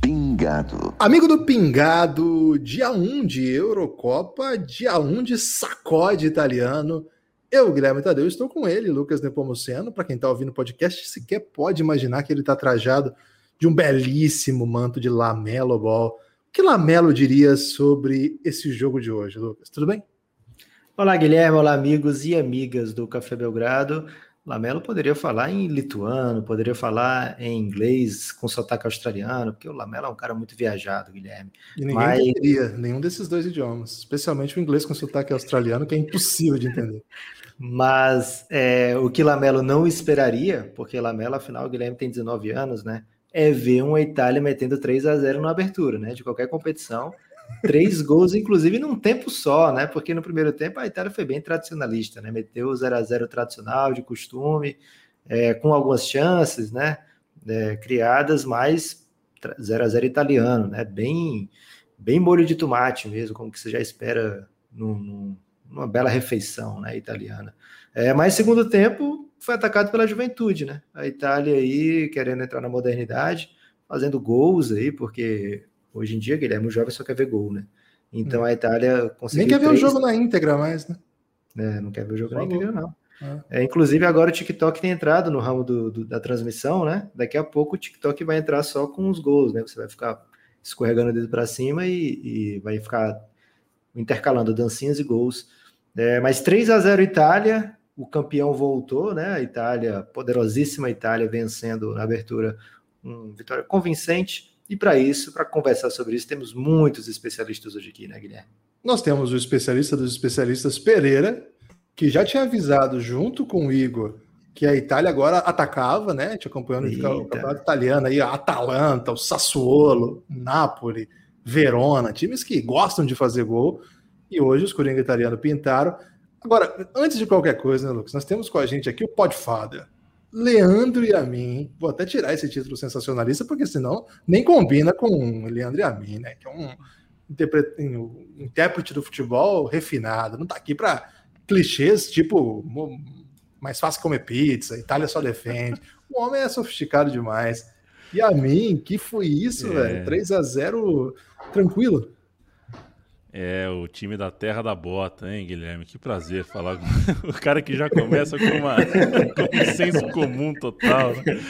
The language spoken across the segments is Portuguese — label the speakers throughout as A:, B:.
A: Pingado. Amigo do Pingado, dia 1 de Eurocopa, dia 1 de sacode italiano. Eu, Guilherme Tadeu, estou com ele, Lucas Nepomuceno. Para quem está ouvindo o podcast, sequer pode imaginar que ele está trajado de um belíssimo manto de Lamelo Ball. O que Lamelo diria sobre esse jogo de hoje, Lucas? Tudo bem?
B: Olá, Guilherme. Olá, amigos e amigas do Café Belgrado. Lamelo poderia falar em lituano, poderia falar em inglês com sotaque australiano, porque o Lamelo é um cara muito viajado, Guilherme.
A: E ninguém Mas... entenderia nenhum desses dois idiomas, especialmente o inglês com sotaque australiano, que é impossível de entender.
B: Mas é, o que Lamelo não esperaria, porque Lamelo, afinal, o Guilherme tem 19 anos, né? É ver uma Itália metendo 3 a 0 na abertura, né? De qualquer competição três gols, inclusive num tempo só, né? Porque no primeiro tempo a Itália foi bem tradicionalista, né? Meteu o 0 a 0 tradicional, de costume, é, com algumas chances, né? É, criadas, mas 0 a 0 italiano, né? Bem, bem molho de tomate mesmo, como que você já espera num, numa bela refeição, né? Italiana. É, mas segundo tempo foi atacado pela juventude, né? A Itália aí querendo entrar na modernidade, fazendo gols aí, porque Hoje em dia, Guilherme, o jovem só quer ver gol, né? Então hum. a Itália
A: conseguiu. Nem quer ver o jogo na íntegra mais, né?
B: É, não quer ver o jogo na íntegra, não. É. É, inclusive, agora o TikTok tem entrado no ramo do, do, da transmissão, né? Daqui a pouco o TikTok vai entrar só com os gols, né? Você vai ficar escorregando o dedo para cima e, e, vai ficar intercalando dancinhas e gols. É, mas 3 a 0 Itália, o campeão voltou, né? A Itália, poderosíssima Itália, vencendo na abertura, uma vitória convincente. E para isso, para conversar sobre isso, temos muitos especialistas hoje aqui, né, Guilherme?
A: Nós temos o especialista dos especialistas Pereira, que já tinha avisado junto com o Igor que a Itália agora atacava, né? Te acompanhando o campeonato italiano aí, a Atalanta, o Sassuolo, Napoli, Verona, times que gostam de fazer gol. E hoje os Coringa italiano pintaram. Agora, antes de qualquer coisa, né, Lucas? Nós temos com a gente aqui o Podfather. Leandro e a mim. Vou até tirar esse título sensacionalista, porque senão nem combina com Leandro e a mim, né? Que é um intérprete do futebol refinado. Não tá aqui para clichês tipo mais fácil comer pizza, Itália só defende. O homem é sofisticado demais. E a mim, que foi isso, é. velho? 3 a 0 tranquilo.
C: É, o time da terra da bota, hein, Guilherme? Que prazer falar com o cara que já começa com, uma, com um senso comum total. Né?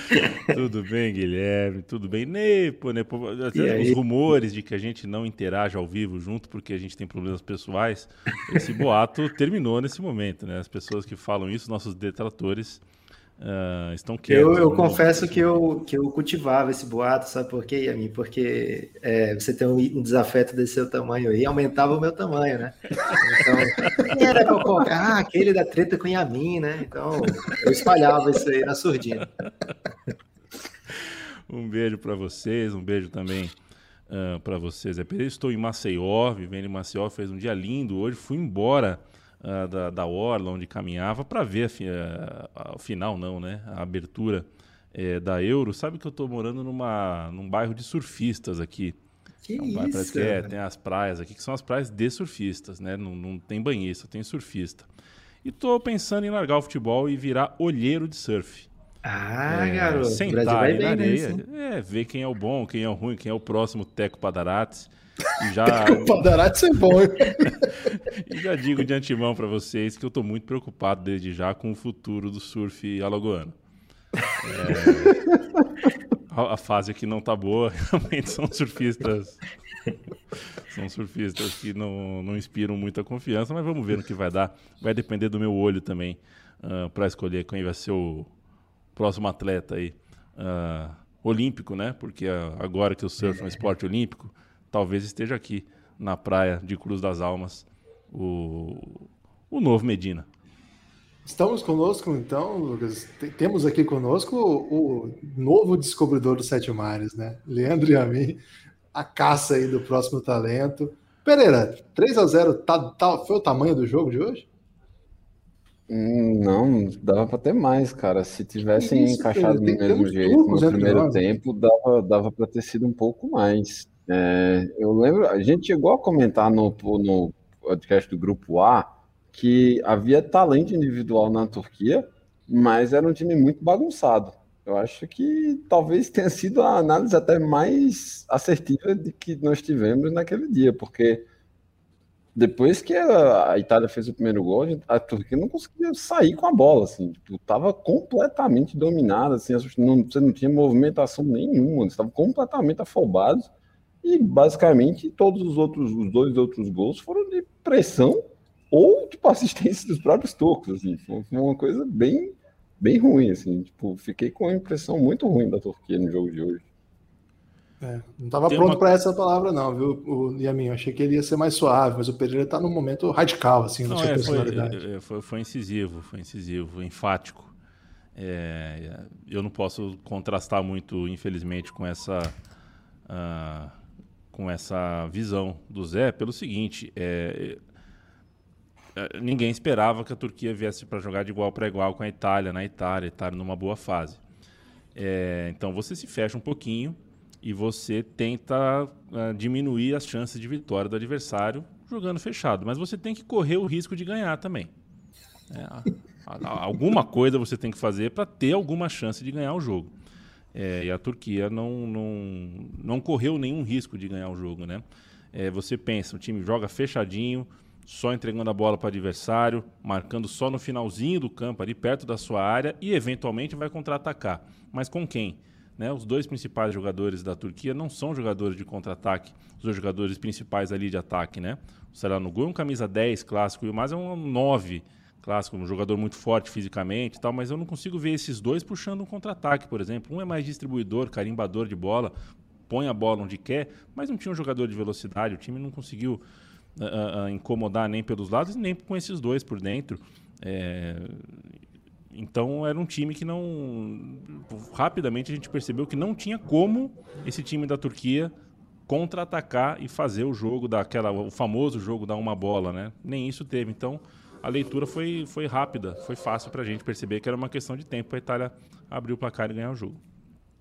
C: Tudo bem, Guilherme? Tudo bem? Nepo, Nepo. Os rumores de que a gente não interage ao vivo junto porque a gente tem problemas pessoais, esse boato terminou nesse momento, né? As pessoas que falam isso, nossos detratores, Uh, estão
B: quietos. Eu, eu confesso que eu, que eu cultivava esse boato, sabe por quê, Yami? Porque é, você tem um, desafeto desse seu tamanho aí, aumentava o meu tamanho, né? Então, era colocar? Ah, aquele da treta com Yamin, né? Então, eu espalhava isso aí na surdina.
C: Um beijo para vocês, um beijo também uh, ah, para vocês. É, estou em Maceió, vivendo em Maceió, fez um dia lindo hoje, fui embora uh, da, da Orla, onde caminhava, para ver o final, não, né? A abertura é, da Euro. Sabe que eu estou morando numa, num bairro de surfistas aqui.
B: Que é um bairro,
C: isso? que é, tem as praias aqui, que são as praias de surfistas, né? Não, não tem banhista, tem surfista. E estou pensando em largar o futebol e virar olheiro de surf.
B: Ah, é, garoto.
C: Sentar aí na areia. É, ver quem é o bom, quem é o ruim, quem é o próximo Teco Padarates. Já...
A: o Padarati é bom.
C: e já digo de antemão para vocês que eu estou muito preocupado desde já com o futuro do surf alagoano. É... a, fase aqui não tá boa, realmente são surfistas são surfistas que não, não inspiram muita confiança, mas vamos ver no que vai dar. Vai depender do meu olho também uh, ah, para escolher quem vai ser o próximo atleta aí. Uh, olímpico, né? Porque uh, agora que o surf é um esporte olímpico, talvez esteja aqui na praia de Cruz das Almas o, o novo Medina.
A: Estamos conosco, então, Lucas. Temos aqui conosco o, o novo descobridor dos Sete Mares, né? Leandro e a mim, a caça aí do próximo talento. Pereira, 3 a 0 tá, tá, foi o tamanho do jogo de hoje?
D: Hum, não, dava para ter mais, cara. Se tivessem isso, encaixado do mesmo jeito no primeiro tempo, dava, dava para ter sido um pouco mais. É, eu lembro, a gente chegou a comentar no, no podcast do Grupo A que havia talento individual na Turquia, mas era um time muito bagunçado. Eu acho que talvez tenha sido a análise até mais assertiva de que nós tivemos naquele dia, porque depois que a Itália fez o primeiro gol, a Turquia não conseguia sair com a bola, assim, tipo, completamente dominada, assim, não, você não tinha movimentação nenhuma, eles estavam completamente afobados e basicamente todos os outros, os dois outros gols foram de pressão ou tipo assistência dos próprios turcos, assim, foi uma coisa bem bem ruim, assim, tipo, fiquei com uma impressão muito ruim da Turquia no jogo de hoje.
A: É, não estava pronto uma... para essa palavra, não, viu, o Yamin? Eu achei que ele ia ser mais suave, mas o Pereira está num momento radical, assim, na sua é, personalidade.
C: Foi, é, foi, foi, incisivo, foi incisivo, enfático. É, eu não posso contrastar muito, infelizmente, com essa, uh, com essa visão do Zé, pelo seguinte: é, é, ninguém esperava que a Turquia viesse para jogar de igual para igual com a Itália, na Itália, a Itália numa boa fase. É, então você se fecha um pouquinho e você tenta uh, diminuir as chances de vitória do adversário jogando fechado, mas você tem que correr o risco de ganhar também. É, alguma coisa você tem que fazer para ter alguma chance de ganhar o jogo. É, e a Turquia não, não, não correu nenhum risco de ganhar o jogo, né? É, você pensa, o time joga fechadinho, só entregando a bola para o adversário, marcando só no finalzinho do campo, ali perto da sua área, e eventualmente vai contra-atacar. Mas com quem? Né? Os dois principais jogadores da Turquia não são jogadores de contra-ataque, os dois jogadores principais ali de ataque. Né? O Saranoglu é um camisa 10 clássico e o Mas é um 9 clássico, um jogador muito forte fisicamente e tal, mas eu não consigo ver esses dois puxando um contra-ataque, por exemplo. Um é mais distribuidor, carimbador de bola, põe a bola onde quer, mas não tinha um jogador de velocidade, o time não conseguiu uh, incomodar nem pelos lados nem com esses dois por dentro. É, então era um time que não. Rapidamente a gente percebeu que não tinha como esse time da Turquia contra-atacar e fazer o jogo daquela. o famoso jogo da uma bola, né? Nem isso teve. Então a leitura foi, foi rápida, foi fácil para a gente perceber que era uma questão de tempo para a Itália abrir o placar e ganhar o jogo.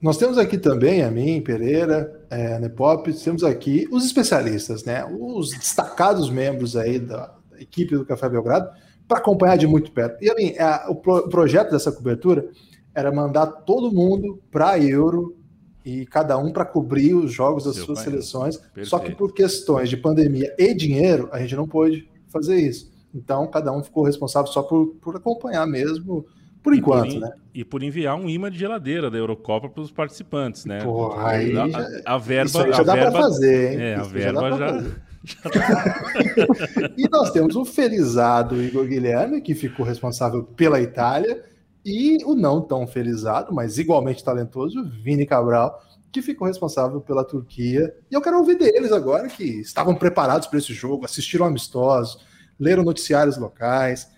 A: Nós temos aqui também, a mim, Pereira, é, Nepop, temos aqui os especialistas, né? Os destacados membros aí da, equipe do Café Belgrado, para acompanhar de muito perto. E a mim, é, o pro, projeto dessa cobertura era mandar todo mundo para a Euro e cada um para cobrir os jogos das suas pai. seleções. Perfeito. Só que por questões de pandemia e dinheiro, a gente não pôde fazer isso. Então, cada um ficou responsável só por, por acompanhar mesmo por enquanto,
C: por
A: né?
C: E por enviar um imã de geladeira da Eurocopa para os participantes, né?
A: Porra, aí
C: a,
A: já,
C: a, verba,
A: já
C: a
A: dá para fazer, hein?
C: É, a verba já.
A: e nós temos o felizado Igor Guilherme, que ficou responsável pela Itália, e o não tão felizado, mas igualmente talentoso, Vini Cabral, que ficou responsável pela Turquia. E eu quero ouvir deles agora, que estavam preparados para esse jogo, assistiram amistosos, leram noticiários locais.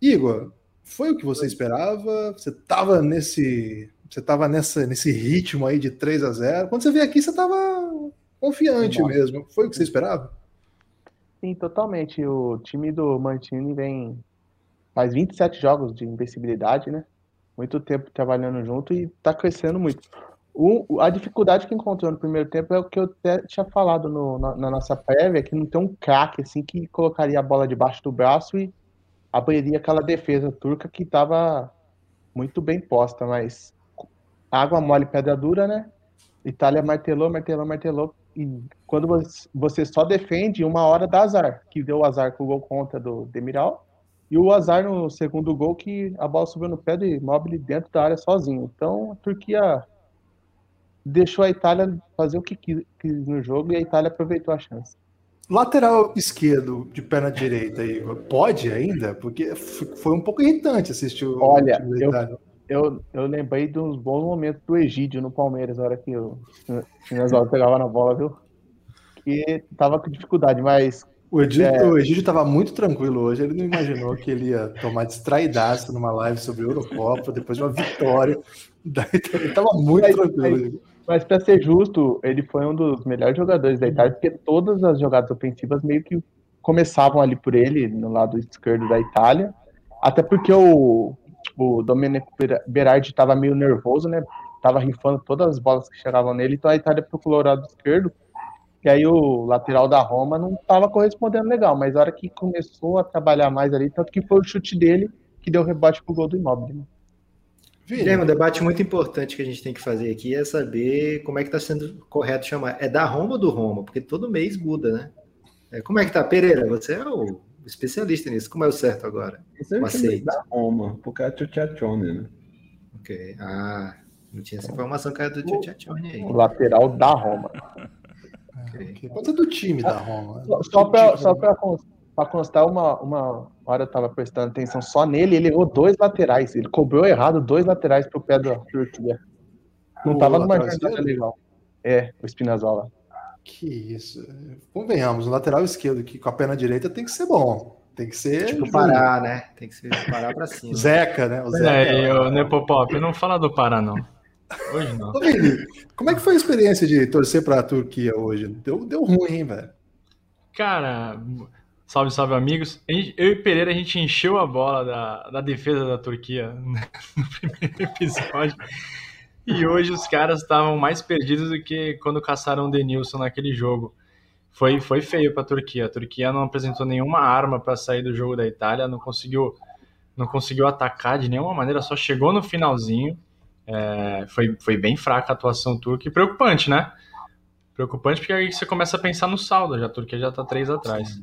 A: Igor, foi o que você esperava? Você estava nesse, você tava nessa, nesse ritmo aí de 3 a 0. Quando você veio aqui, você estava confiante Nossa. mesmo. Foi o que você esperava?
E: Sim, totalmente. O time do Mantini vem faz 27 jogos de invencibilidade, né? Muito tempo trabalhando junto e está crescendo muito. O, a dificuldade que encontrou no primeiro tempo é o que eu tinha falado no, na, na, nossa prévia, que não tem um craque assim que colocaria a bola debaixo do braço e abriria aquela defesa turca que estava muito bem posta, mas água mole, pedra dura, né? Itália martelou, martelou, martelou. E quando você só defende, uma hora dá azar, que deu o azar com o gol contra do Demiral, e o azar no segundo gol que a bola subiu no pé do Immobile dentro da área sozinho. Então a Turquia deixou a Itália fazer o que quis no jogo e a Itália aproveitou a chance.
A: Lateral esquerdo de perna direita, Igor, pode ainda? Porque foi um pouco irritante assistir o
E: Olha, time eu, eu, eu lembrei de uns bons momentos do Egídio no Palmeiras, na hora que o Chinezal pegava na bola, viu? Que tava com dificuldade, mas.
A: O Egídio, é... o Egídio tava muito tranquilo hoje, ele não imaginou que ele ia tomar distraidaço numa live sobre a Eurocopa, depois de uma vitória. Ele tava muito mas, tranquilo.
E: Mas mas para ser justo, ele foi um dos melhores jogadores da Itália, porque todas as jogadas ofensivas meio que começavam ali por ele, no lado esquerdo da Itália. Até porque o, o Domenico Berardi estava meio nervoso, né? Tava rifando todas as bolas que chegavam nele, então a Itália procurou o lado esquerdo. E aí o lateral da Roma não estava correspondendo legal, mas a hora que começou a trabalhar mais ali, tanto que foi o chute dele que deu rebote pro gol do Immobile. Né?
B: Guilherme, um debate muito importante que a gente tem que fazer aqui é saber como é que está sendo correto chamar. É da Roma ou do Roma? Porque todo mês muda, né? É, como é que tá, Pereira? Você é o especialista nisso. Como é o certo agora?
D: Você é da Roma, porque é Tchotchone, né?
B: Ok. Ah, não tinha essa informação que era do Tchotchone aí.
E: O lateral da Roma.
A: Okay. Pode ser do time da Roma.
E: Só, para só para constar, uma, uma hora eu estava prestando atenção só nele, ele errou dois laterais. Ele cobrou errado dois laterais pro pé da Turquia. Não estava numa jogada legal. É, o Spinazzola.
A: Que isso. Convenhamos, o lateral esquerdo que com a perna direita tem que ser bom. Tem que ser.
B: Tipo, parar, né? Tem que ser parar pra cima.
A: Zeca, né? O
F: Zeca. É, eu, Nepopop, não fala do Pará, não. Hoje não. Ô,
A: Vini, como é que foi a experiência de torcer pra Turquia hoje? Deu, deu ruim, hein, velho?
F: Cara, salve, salve, amigos. Eu e Pereira, a gente encheu a bola da, da defesa da Turquia no primeiro episódio. E hoje os caras estavam mais perdidos do que quando caçaram o Denilson naquele jogo. Foi, foi feio para a Turquia. A Turquia não apresentou nenhuma arma para sair do jogo da Itália, não conseguiu, não conseguiu atacar de nenhuma maneira, só chegou no finalzinho. É, foi, foi bem fraca a atuação turca e preocupante, né? Preocupante porque aí você começa a pensar no saldo, já a Turquia já está três atrás.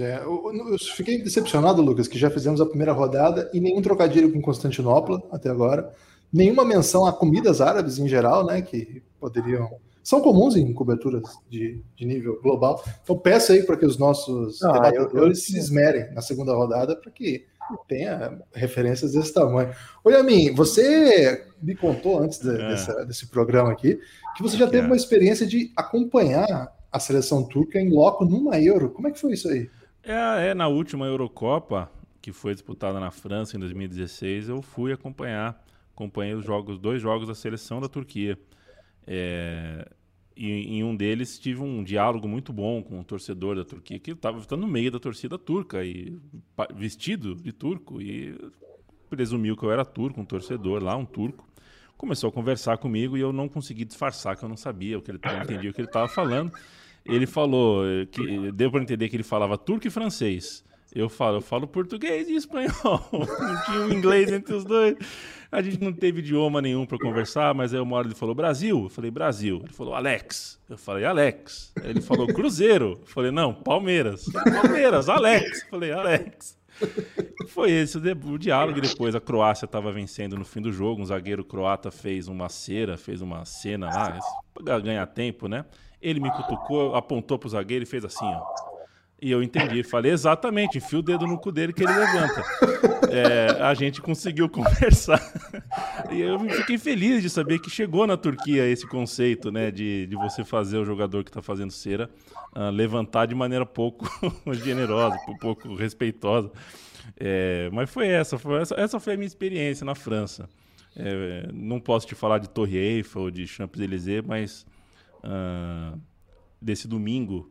A: É, eu, eu, fiquei decepcionado, Lucas, que já fizemos a primeira rodada e nenhum trocadilho com Constantinopla até agora nenhuma menção a comidas árabes em geral, né, que poderiam são comuns em coberturas de, de nível global. Então peço aí para que os nossos ah, debatedores eu, eu... se esmerem na segunda rodada para que tenha referências desse tamanho. Oi, Amin, você me contou antes de, é. desse, desse, programa aqui que você já teve é. uma experiência de acompanhar a seleção turca em loco numa Euro. Como é que foi isso aí?
C: É, é na última Eurocopa, que foi disputada na França em 2016, eu fui acompanhar acompanhei os jogos, dois jogos da seleção da Turquia. E em um deles tive um diálogo muito bom com um torcedor da Turquia, que estava no meio da torcida turca, e vestido de turco, e presumiu que eu era turco, um torcedor lá, um turco. Começou a conversar comigo e eu não consegui disfarçar que eu não sabia o que ele não entendia o que ele estava falando. Ele falou eh, que deu para entender que ele falava turco e francês. Eu falo, eu falo português e espanhol. Não tinha inglês entre os dois. A gente não teve idioma nenhum para conversar, mas aí uma hora ele falou Brasil. Eu falei Brasil. Ele falou Alex. Eu falei Alex. Aí ele falou Cruzeiro. Eu falei não, Palmeiras. Palmeiras, Alex. Eu falei Alex. Foi esse o diálogo. Depois a Croácia estava vencendo no fim do jogo. Um zagueiro croata fez uma cera, fez uma cena lá, para ganhar tempo, né? Ele me cutucou, apontou pro zagueiro e fez assim, ó. E eu entendi, falei exatamente, enfia o dedo no cu dele que ele levanta. É, a gente conseguiu conversar. E eu fiquei feliz de saber que chegou na Turquia esse conceito, né, de, de você fazer o jogador que está fazendo cera uh, levantar de maneira pouco generosa, pouco respeitosa. É, mas foi essa, foi essa, essa foi a minha experiência na França. É, não posso te falar de Torre Eiffel, de Champs-Élysées, mas uh, desse domingo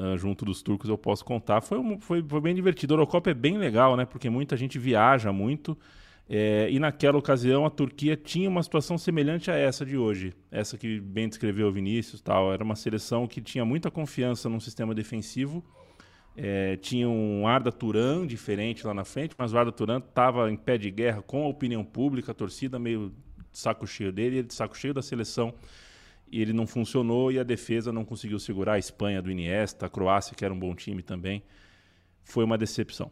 C: uh, junto dos turcos, eu posso contar. Foi, um, foi, foi bem divertido. A Eurocopa é bem legal, né? Porque muita gente viaja muito. É, e naquela ocasião a Turquia tinha uma situação semelhante a essa de hoje, essa que bem descreveu o Vinícius, tal. Era uma seleção que tinha muita confiança num sistema defensivo. É, tinha um Arda Turan diferente lá na frente, mas o Arda Turan estava em pé de guerra com a opinião pública, a torcida meio de saco cheio dele, ele de saco cheio da seleção e ele não funcionou e a defesa não conseguiu segurar a Espanha do Iniesta, a Croácia, que era um bom time também. Foi uma decepção.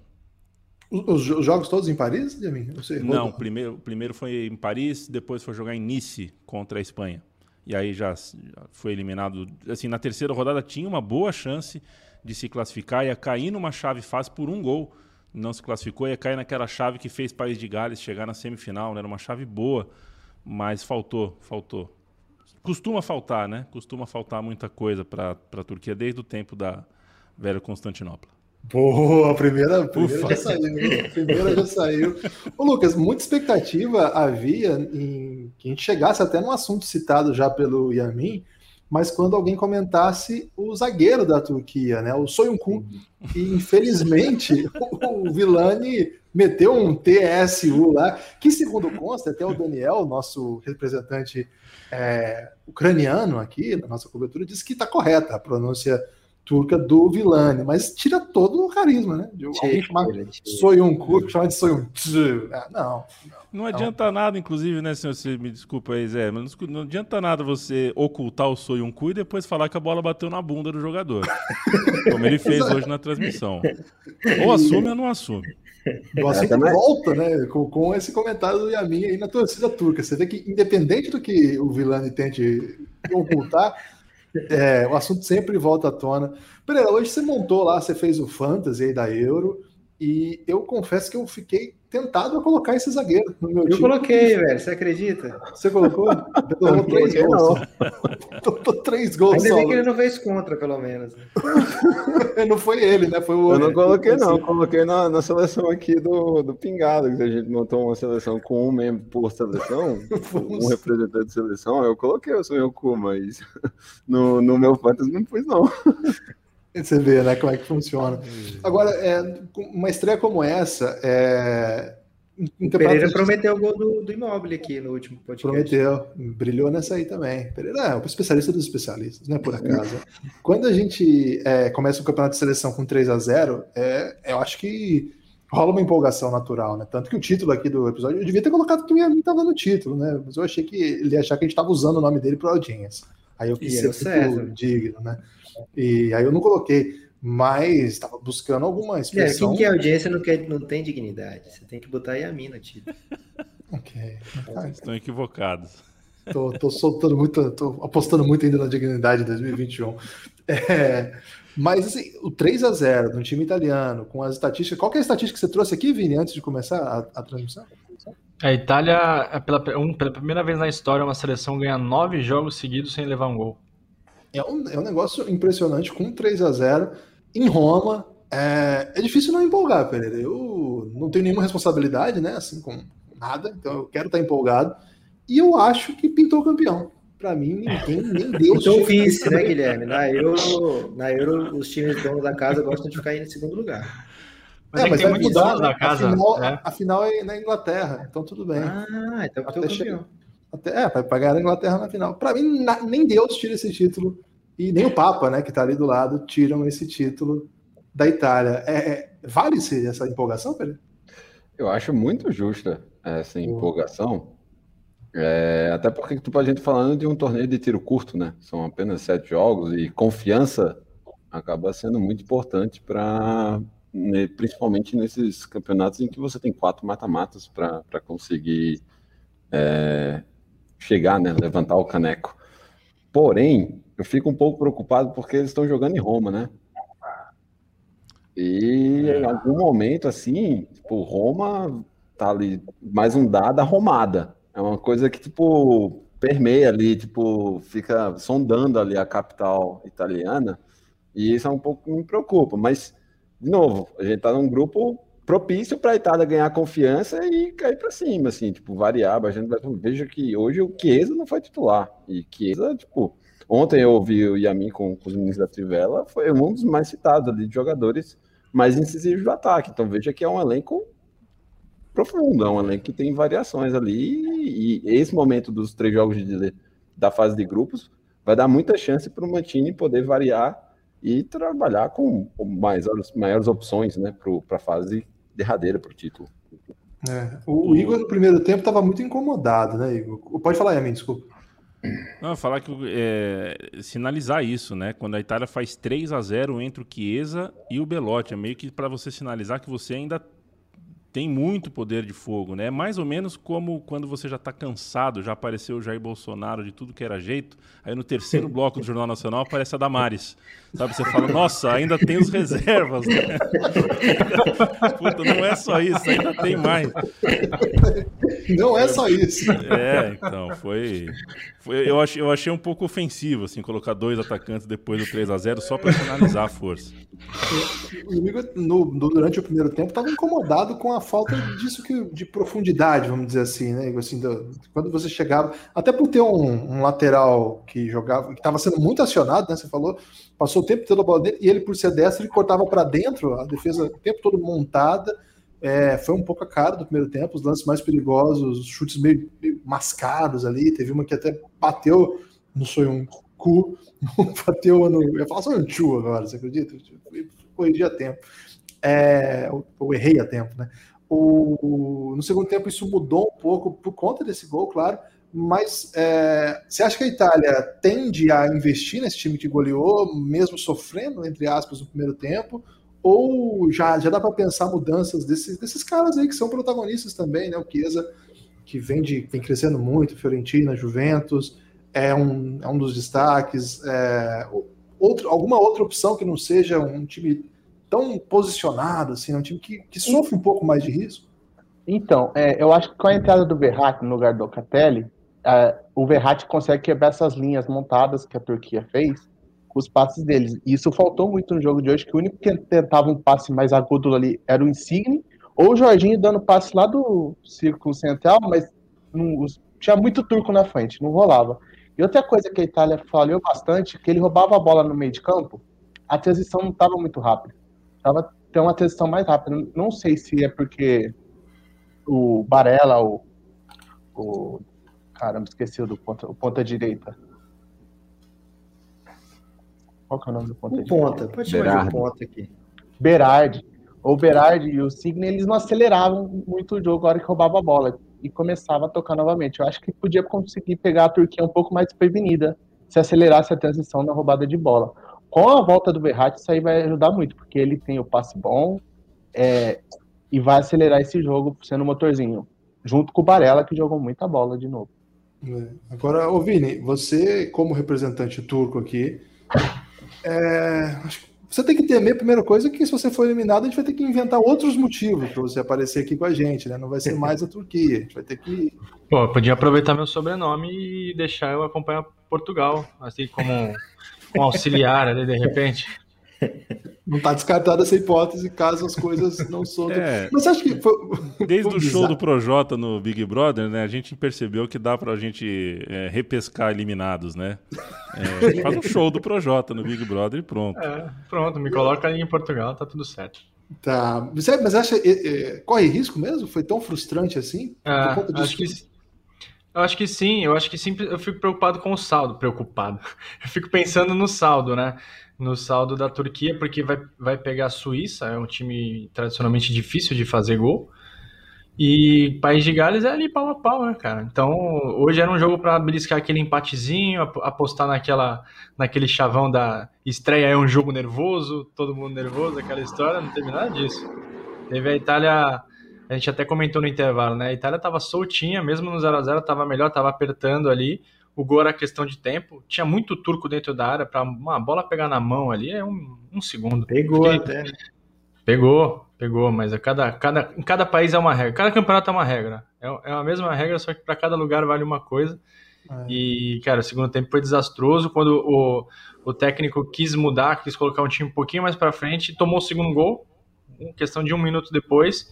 A: Os, os jogos todos em Paris, Yamin?
C: Não, primeiro, primeiro foi em Paris, depois foi jogar em Nice contra a Espanha. E aí já, já foi eliminado. Assim, na terceira rodada tinha uma boa chance de se classificar, ia cair numa chave fácil por um gol. Não se classificou, ia cair naquela chave que fez País de Gales chegar na semifinal. Né? Era uma chave boa, mas faltou, faltou costuma faltar, né? Costuma faltar muita coisa para a Turquia desde o tempo da velha Constantinopla.
A: Boa, a primeira, a primeira já saiu. A primeira já saiu. Ô, Lucas, muita expectativa havia em que a gente chegasse até num assunto citado já pelo Yamin, mas quando alguém comentasse o zagueiro da Turquia, né, o Soyuncu, e infelizmente o, o Vilani meteu um TSU lá, que segundo consta, até o Daniel, nosso representante é, ucraniano aqui na nossa cobertura, disse que está correta a pronúncia turca do Vilani, mas tira todo o carisma, né? De alguém chamar Soyuncu, chamar de Soyuncu. Ah, não, não.
C: Não adianta nada, inclusive, né, senhor? Você me desculpa aí, Zé, mas não adianta nada você ocultar o Soyuncu e depois falar que a bola bateu na bunda do jogador. como ele fez hoje na transmissão. Ou assume ou não assume.
A: Você é, volta, né, com, com, esse comentário do Yamin aí na torcida turca. Você vê que, independente do que o Vilani tente ocultar, é, o assunto sempre volta à tona. Pereira, hoje você montou lá, você fez o Fantasy aí da Euro, e eu confesso que eu fiquei tentado a colocar esse zagueiro no meu
B: eu
A: time.
B: Eu coloquei, velho, você acredita?
A: Você colocou? Tomou três gols. Tomou três gols.
B: Ainda bem que ele não fez contra, pelo menos.
A: não foi ele, né? Foi o
D: outro. Eu não coloquei, não. Eu coloquei na, na seleção aqui do, do Pingado, que a gente montou uma seleção com um membro por seleção, um representante de seleção. Eu coloquei o seu cu, mas no, no meu fantasy não pus, não.
A: Você vê, né, como é que funciona. Agora, é, uma estreia como essa, é,
B: o Pereira prometeu o gol do, do Imóvel aqui no último podcast.
A: Prometeu, brilhou nessa aí também. Pereira é o especialista dos especialistas, não é por acaso. Quando a gente é, começa o campeonato de seleção com 3 a 0 é, eu acho que rola uma empolgação natural, né? Tanto que o título aqui do episódio, eu devia ter colocado que o Yamin estava no título, né? Mas eu achei que ele ia achar que a gente estava usando o nome dele para audiência. Aí eu quis ser digno, né? E aí eu não coloquei, mas estava buscando alguma expressão.
B: É, quem que é audiência não, quer, não tem dignidade. Você tem que botar aí a mina, tio.
A: ok.
C: Estão equivocados.
A: Tô, tô soltando muito, tô apostando muito ainda na dignidade de 2021. É, mas assim, o 3 a 0 no time italiano, com as estatísticas. Qual que é a estatística que você trouxe aqui, Vini, antes de começar a, a transmissão?
F: A Itália, é pela, um, pela primeira vez na história, uma seleção ganha nove jogos seguidos sem levar um gol.
A: É um, é um negócio impressionante com 3 a 0 em Roma. É, é difícil não empolgar, Pereira. Eu não tenho nenhuma responsabilidade, né? Assim, com nada, então eu quero estar empolgado. E eu acho que pintou campeão. Para mim, ninguém, nem Deus.
B: Pintou vice, né, Guilherme? Na Euro, na Euro, os times donos da casa gostam de ficar em segundo lugar.
A: Mas, é, mas vai mudar, da casa. Afinal, é. afinal é na Inglaterra, então tudo bem.
B: Ah, então pintou campeão.
A: Até, é, vai pagar a Inglaterra na final. Para mim, na, nem Deus tira esse título e nem o Papa, né, que está ali do lado, tiram esse título da Itália. É, é, Vale-se essa empolgação, Pedro?
D: Eu acho muito justa essa empolgação. É, até porque tu pode gente falando de um torneio de tiro curto, né? São apenas sete jogos e confiança acaba sendo muito importante para, né, principalmente nesses campeonatos em que você tem quatro mata-matas para conseguir é, chegar, né, levantar o caneco. Porém, eu fico um pouco preocupado porque eles estão jogando em Roma, né? E em algum momento, assim, tipo, Roma tá ali mais um dado arrumada. É uma coisa que, tipo, permeia ali, tipo, fica sondando ali a capital italiana. E isso é um pouco que me preocupa. Mas, de novo, a gente tá num grupo propício para a Itália ganhar confiança e cair para cima, assim, tipo, variar. A gente vai veja que hoje o Chiesa não foi titular. E Chiesa, tipo, ontem eu ouvi o Yamin com, com os meninos da Trivela, foi um dos mais citados ali de jogadores mais incisivos do ataque. Então veja que é um elenco profundo, é um elenco que tem variações ali. E, esse momento dos três jogos de, da fase de grupos vai dar muita chance para o Mantini poder variar e trabalhar com, com mais, maiores opções né, para a fase derradeira para o título.
A: É, o, o, Igor no primeiro tempo estava muito incomodado, né, Igor? Pode falar, Yamin, desculpa.
C: Não, falar que é, sinalizar isso, né? Quando a Itália faz 3 a 0 entre o Chiesa e o Belotti, é meio que para você sinalizar que você ainda tem muito poder de fogo, né? Mais ou menos como quando você já está cansado, já apareceu o Jair Bolsonaro de tudo que era jeito, aí no terceiro bloco do Jornal Nacional aparece a Damares. Sabe, você fala, nossa, ainda tem os reservas, né? Puta, não é só isso, ainda tem mais.
A: Não é só isso.
C: É, então, foi. foi eu, achei, eu achei um pouco ofensivo, assim, colocar dois atacantes depois do 3 a 0 só para finalizar a força.
A: O no, no, durante o primeiro tempo, estava incomodado com a falta disso que, de profundidade, vamos dizer assim, né? Assim, do, quando você chegava, até por ter um, um lateral que jogava, que estava sendo muito acionado, né? Você falou, passou o tempo todo a bola dentro, e ele, por ser destro, ele cortava para dentro, a defesa o tempo todo montada. É, foi um pouco a cara do primeiro tempo, os lances mais perigosos, os chutes meio, meio mascados ali. Teve uma que até bateu no sonho cu, bateu no. Eu ia falar só tchu agora, você acredita? Corrigi a tempo. É, eu errei a tempo, né? O, no segundo tempo isso mudou um pouco por conta desse gol, claro. Mas é, você acha que a Itália tende a investir nesse time que goleou, mesmo sofrendo, entre aspas, no primeiro tempo? Ou já, já dá para pensar mudanças desses, desses caras aí que são protagonistas também, né? O Chiesa, que vem, de, vem crescendo muito, Fiorentina, Juventus, é um, é um dos destaques. É, outro, alguma outra opção que não seja um time tão posicionado, assim, é um time que, que sofre um pouco mais de risco?
E: Então, é, eu acho que com a entrada do Verratti no lugar do Catelli, é, o Verratti consegue quebrar essas linhas montadas que a Turquia fez os passes deles. E isso faltou muito no jogo de hoje, que o único que tentava um passe mais agudo ali era o Insigne, ou o Jorginho dando passe lá do círculo central, mas não, tinha muito turco na frente, não rolava. E outra coisa que a Itália falhou bastante, que ele roubava a bola no meio de campo, a transição não estava muito rápida. Tava tem uma transição mais rápida. Não sei se é porque o Barella, o, o caramba, esqueci o do ponta, o ponta direita. Qual que é o nome do ponta?
B: O ponta, pode chamar de ponta aqui.
E: Berardi. O Berardi e o Signe, eles não aceleravam muito o jogo na hora que roubava a bola e começava a tocar novamente. Eu acho que podia conseguir pegar a Turquia um pouco mais prevenida se acelerasse a transição na roubada de bola. Com a volta do Verratti, isso aí vai ajudar muito, porque ele tem o passe bom é, e vai acelerar esse jogo sendo motorzinho, junto com o Barella, que jogou muita bola de novo.
A: É. Agora, ô Vini, você, como representante turco aqui, é, você tem que temer, primeira coisa, que se você for eliminado, a gente vai ter que inventar outros motivos para você aparecer aqui com a gente, né? Não vai ser mais a Turquia, a gente vai ter que.
F: Pô, eu podia aproveitar meu sobrenome e deixar eu acompanhar Portugal, assim como um auxiliar ali, de repente.
A: Não está descartada essa hipótese caso as coisas não são.
C: É, Mas acho que foi, desde o show do Projota no Big Brother, né, a gente percebeu que dá para a gente é, repescar eliminados, né? É, faz um show do Projota no Big Brother e pronto.
F: É, pronto, me coloca aí em Portugal, tá tudo certo.
A: Tá, mas acha corre risco mesmo? Foi tão frustrante assim?
F: É, acho que eu acho que sim, eu acho que sim, eu fico preocupado com o saldo, preocupado. Eu fico pensando no saldo, né? no saldo da Turquia, porque vai, vai pegar a Suíça, é um time tradicionalmente difícil de fazer gol. E País de Gales é ali pau a pau, né, cara? Então, hoje era um jogo para beliscar aquele empatezinho, apostar naquela, naquele chavão da estreia é um jogo nervoso, todo mundo nervoso, aquela história, não teve nada disso. Teve a Itália, a gente até comentou no intervalo, né? A Itália tava soltinha, mesmo no 0 a 0 tava melhor, tava apertando ali. O gol era questão de tempo. Tinha muito turco dentro da área para uma bola pegar na mão ali é um, um segundo.
B: Pegou Porque... até. Né?
F: Pegou, pegou, mas a cada, cada, em cada país é uma regra. Cada campeonato é uma regra. É, é a mesma regra, só que para cada lugar vale uma coisa. É. E, cara, o segundo tempo foi desastroso. Quando o, o técnico quis mudar, quis colocar um time um pouquinho mais para frente, tomou o segundo gol, em questão de um minuto depois.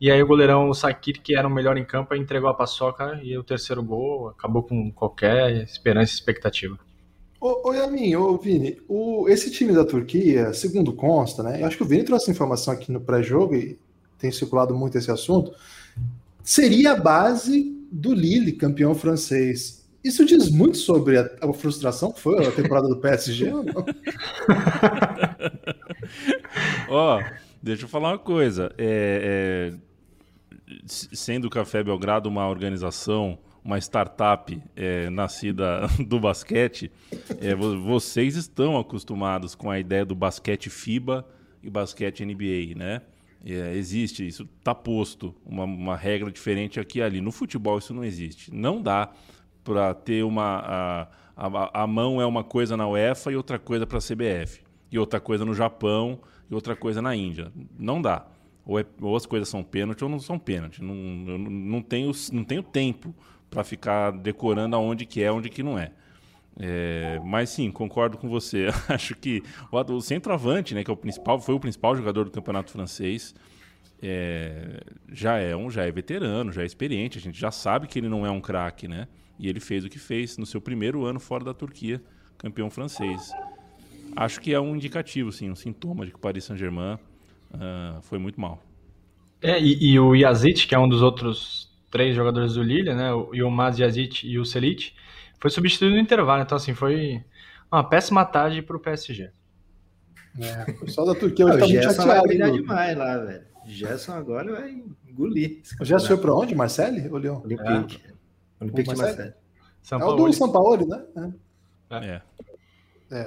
F: E aí o goleirão, o Sakir, que era o melhor em campo, entregou a paçoca e o terceiro gol acabou com qualquer esperança e expectativa.
A: Ô, ô Yamin, ô Vini, o, esse time da Turquia, segundo consta, né? Eu acho que o Vini trouxe informação aqui no pré-jogo e tem circulado muito esse assunto. Seria a base do Lille, campeão francês. Isso diz muito sobre a, a frustração que foi a temporada do PSG ou não?
C: Ó, oh, deixa eu falar uma coisa. É, é sendo o Café Belgrado uma organização, uma startup é, nascida do basquete, é, vocês estão acostumados com a ideia do basquete FIBA e basquete NBA, né? É, existe, isso está posto, uma, uma, regra diferente aqui e ali. No futebol isso não existe. Não dá para ter uma. A, a, a, mão é uma coisa na UEFA e outra coisa para a CBF. E outra coisa no Japão e outra coisa na Índia. Não dá ou, é, ou as coisas são pênalti ou não são pênalti. Não, eu não tenho, não tenho tempo para ficar decorando aonde que é, onde que não é. é. mas sim, concordo com você. Acho que o, o centroavante, né, que é o principal, foi o principal jogador do campeonato francês. é, já é um, já é veterano, já é experiente, a gente já sabe que ele não é um craque, né? E ele fez o que fez no seu primeiro ano fora da Turquia, campeão francês. Acho que é um indicativo, sim, um sintoma de que o Paris Saint-Germain uh, foi muito mal.
F: É, e, e, o Yazid, que é um dos outros três jogadores do Lille, né? O Yilmaz Yazid e o Selic, foi substituído no intervalo. Então, assim, foi uma péssima tarde para o PSG.
A: É, o pessoal da Turquia hoje está muito
B: chateado. Vai brilhar demais lá, velho. Gerson agora vai engolir.
A: O Gerson foi para onde? Marcelo ou Leon?
B: Olympique. É. Olympique de Marseille.
A: São é o do São Paulo, né?
C: É. É.
A: É,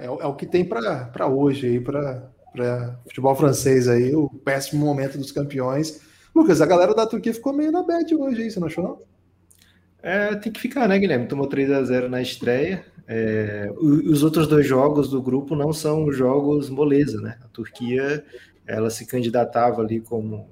A: é, é, o que tem para hoje aí, para futebol francês aí, o péssimo momento dos campeões. Lucas, a galera da Turquia ficou meio na bad hoje aí, você não achou não?
B: É, tem que ficar, né, Guilherme? Tomou 3 a 0 na estreia. É, os outros dois jogos do grupo não são jogos moleza, né? A Turquia, ela se candidatava ali como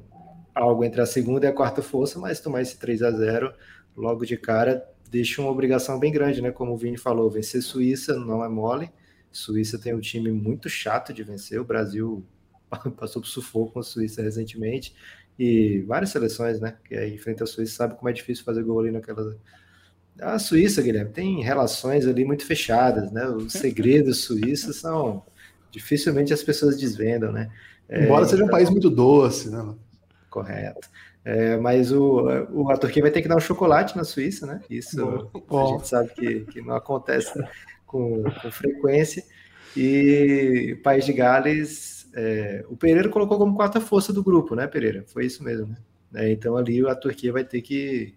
B: algo entre a segunda e a quarta força, mas tomar esse 3 a 0 logo de cara deixa uma obrigação bem grande, né? Como o Vini falou, vencer Suíça não é mole. Suíça tem um time muito chato de vencer. O Brasil passou por sufoco com a Suíça recentemente e várias seleções, né? Que aí enfrenta a Suíça sabe como é difícil fazer gol ali naquela. A Suíça, Guilherme, tem relações ali muito fechadas, né? Os segredos suíços são dificilmente as pessoas desvendam, né?
A: Embora é, seja um então país muito doce, né?
B: Correto. É, mas o, o, a Turquia vai ter que dar um chocolate na Suíça, né? Isso Bom. a gente sabe que, que não acontece com, com frequência. E o País de Gales, é, o Pereira colocou como quarta força do grupo, né, Pereira? Foi isso mesmo, né? É, então ali a Turquia vai ter que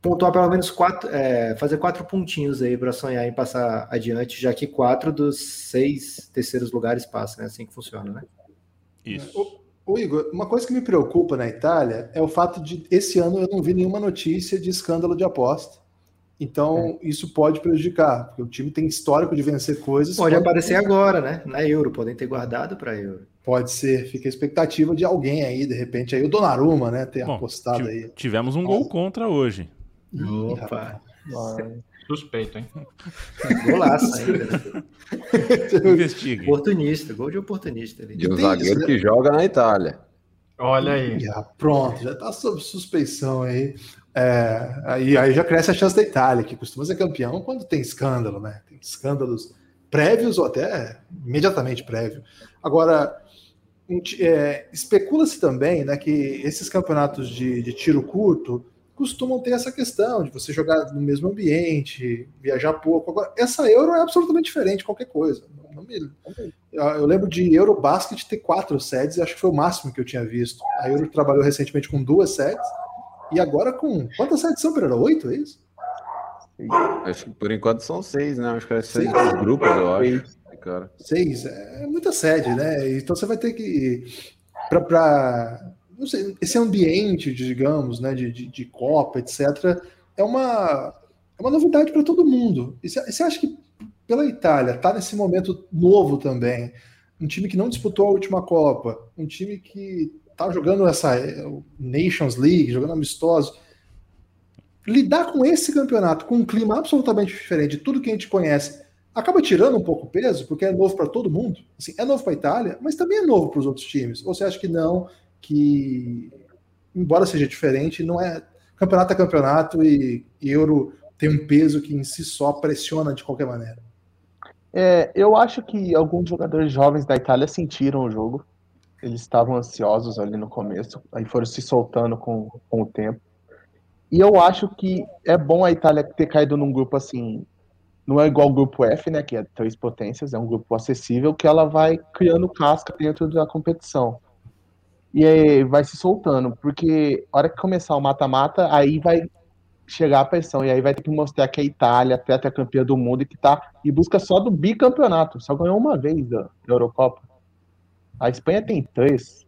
B: pontuar pelo menos quatro, é, fazer quatro pontinhos aí para sonhar em passar adiante, já que quatro dos seis terceiros lugares passam, é assim que funciona, né?
C: Isso.
A: Ô Igor, uma coisa que me preocupa na Itália é o fato de esse ano eu não vi nenhuma notícia de escândalo de aposta. Então, é. isso pode prejudicar, porque o time tem histórico de vencer coisas.
B: Pode, pode aparecer agora, né? Na Euro, podem ter guardado para Euro.
A: Pode ser, fica a expectativa de alguém aí, de repente, aí o Donnarumma, né, ter Bom, apostado aí.
C: Tivemos um gol contra hoje.
B: Opa!
F: Suspeito, hein?
B: Golaço ainda. Né?
C: Investigue.
B: Oportunista, gol de oportunista. Ali.
D: De um zagueiro né? que joga na Itália.
F: Olha aí.
A: Já, pronto, já está sob suspeição aí. É, aí, aí já cresce a chance da Itália, que costuma ser campeão quando tem escândalo, né? Tem escândalos prévios ou até imediatamente prévio. Agora, é, especula-se também né, que esses campeonatos de, de tiro curto costumam ter essa questão de você jogar no mesmo ambiente, viajar pouco. Agora, essa Euro é absolutamente diferente de qualquer coisa. Não me... Eu lembro de Eurobasket ter quatro sedes, acho que foi o máximo que eu tinha visto. A Euro trabalhou recentemente com duas sedes, e agora com. Quantas sedes são, Pereira? Oito, é isso?
D: Acho que por enquanto são seis, né? Acho que é seis, seis. grupos, eu acho. Cara.
A: Seis, é muita sede, né? Então você vai ter que. Para não sei, esse ambiente, digamos, né, de, de, de Copa, etc., é uma, é uma novidade para todo mundo. E você acha que pela Itália está nesse momento novo também? Um time que não disputou a última Copa, um time que está jogando essa é, Nations League, jogando amistoso. Lidar com esse campeonato, com um clima absolutamente diferente de tudo que a gente conhece, acaba tirando um pouco o peso, porque é novo para todo mundo. Assim, é novo para a Itália, mas também é novo para os outros times. Ou você acha que não, que, embora seja diferente, não é campeonato a campeonato e, e Euro tem um peso que em si só pressiona de qualquer maneira.
E: É, eu acho que alguns jogadores jovens da Itália sentiram o jogo. Eles estavam ansiosos ali no começo, aí foram se soltando com, com o tempo. E eu acho que é bom a Itália ter caído num grupo assim. Não é igual o grupo F, né? Que é três potências, é um grupo acessível que ela vai criando casca dentro da competição e aí vai se soltando, porque a hora que começar o mata-mata, aí vai chegar a pressão, e aí vai ter que mostrar que a Itália até a campeã do mundo e que tá e busca só do bicampeonato, só ganhou uma vez da Eurocopa. A Espanha tem três.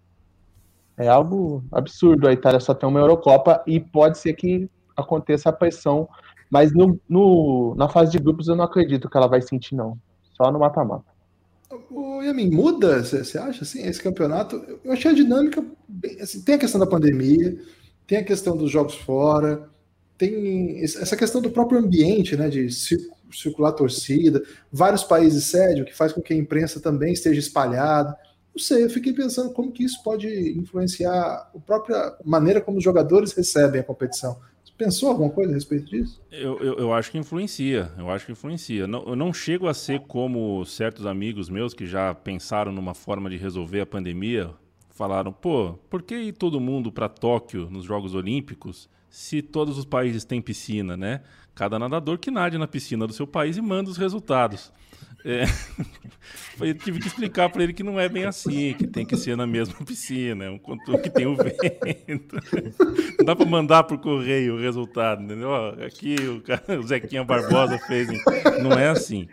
E: É algo absurdo a Itália só ter uma Eurocopa e pode ser que aconteça a pressão, mas no, no na fase de grupos eu não acredito que ela vai sentir, não. Só no mata-mata.
A: O Yamin, muda, você acha, assim, esse campeonato? Eu achei a dinâmica, bem, assim, tem a questão da pandemia, tem a questão dos jogos fora, tem essa questão do próprio ambiente, né, de circular torcida, vários países sede, o que faz com que a imprensa também esteja espalhada. Não sei, eu fiquei pensando como que isso pode influenciar a própria maneira como os jogadores recebem a competição. Você pensou alguma coisa a respeito disso?
C: Eu, eu, eu acho que influencia, eu acho que influencia. Não, eu não chego a ser como certos amigos meus que já pensaram numa forma de resolver a pandemia, falaram, pô, por que ir todo mundo para Tóquio nos Jogos Olímpicos se todos os países têm piscina, né? Cada nadador que nade na piscina do seu país e manda os resultados. É, eu tive que explicar para ele que não é bem assim, que tem que ser na mesma piscina, é um contorno que tem o vento. Não dá para mandar por correio o resultado, entendeu? Aqui o, cara, o Zequinha Barbosa fez. Não é assim.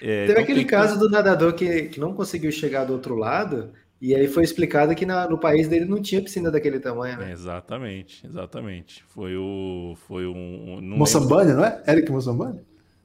B: É, Teve então aquele caso do nadador que, que não conseguiu chegar do outro lado e aí foi explicado que na, no país dele não tinha piscina daquele tamanho, né?
C: exatamente, exatamente. Foi o. Foi um.
A: Não Moçambane, não é? Eric Moçambane?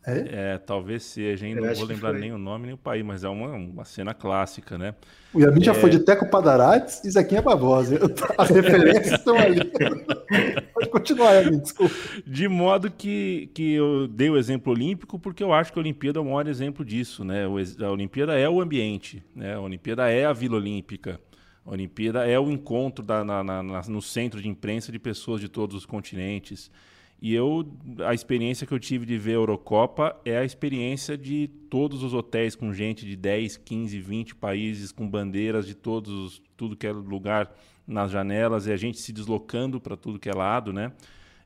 C: É? é, talvez seja, hein? Não vou lembrar nem o nome nem o país, mas é uma, uma cena clássica, né?
A: O Yamin é... já foi de Teco Padarates e Zequinha Barbosa. As referências estão ali. Pode continuar, Yamin, desculpa.
C: De modo que, que eu dei o exemplo olímpico, porque eu acho que a Olimpíada é o maior exemplo disso, né? A Olimpíada é o ambiente, né? A Olimpíada é a Vila Olímpica. A Olimpíada é o encontro da, na, na, no centro de imprensa de pessoas de todos os continentes. E eu, a experiência que eu tive de ver a Eurocopa é a experiência de todos os hotéis com gente de 10, 15, 20 países, com bandeiras de todos, tudo que é lugar nas janelas, e a gente se deslocando para tudo que é lado, né?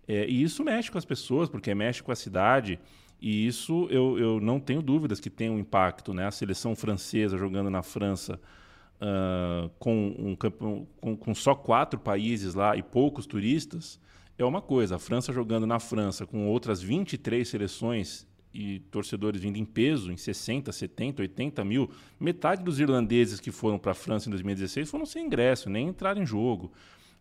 C: É, e isso mexe com as pessoas, porque mexe com a cidade, e isso eu, eu não tenho dúvidas que tem um impacto, né? A seleção francesa jogando na França uh, com, um, com, com só quatro países lá e poucos turistas, é uma coisa. A França jogando na França com outras 23 seleções e torcedores vindo em peso, em 60, 70, 80 mil. Metade dos irlandeses que foram para a França em 2016 foram sem ingresso, nem entraram em jogo.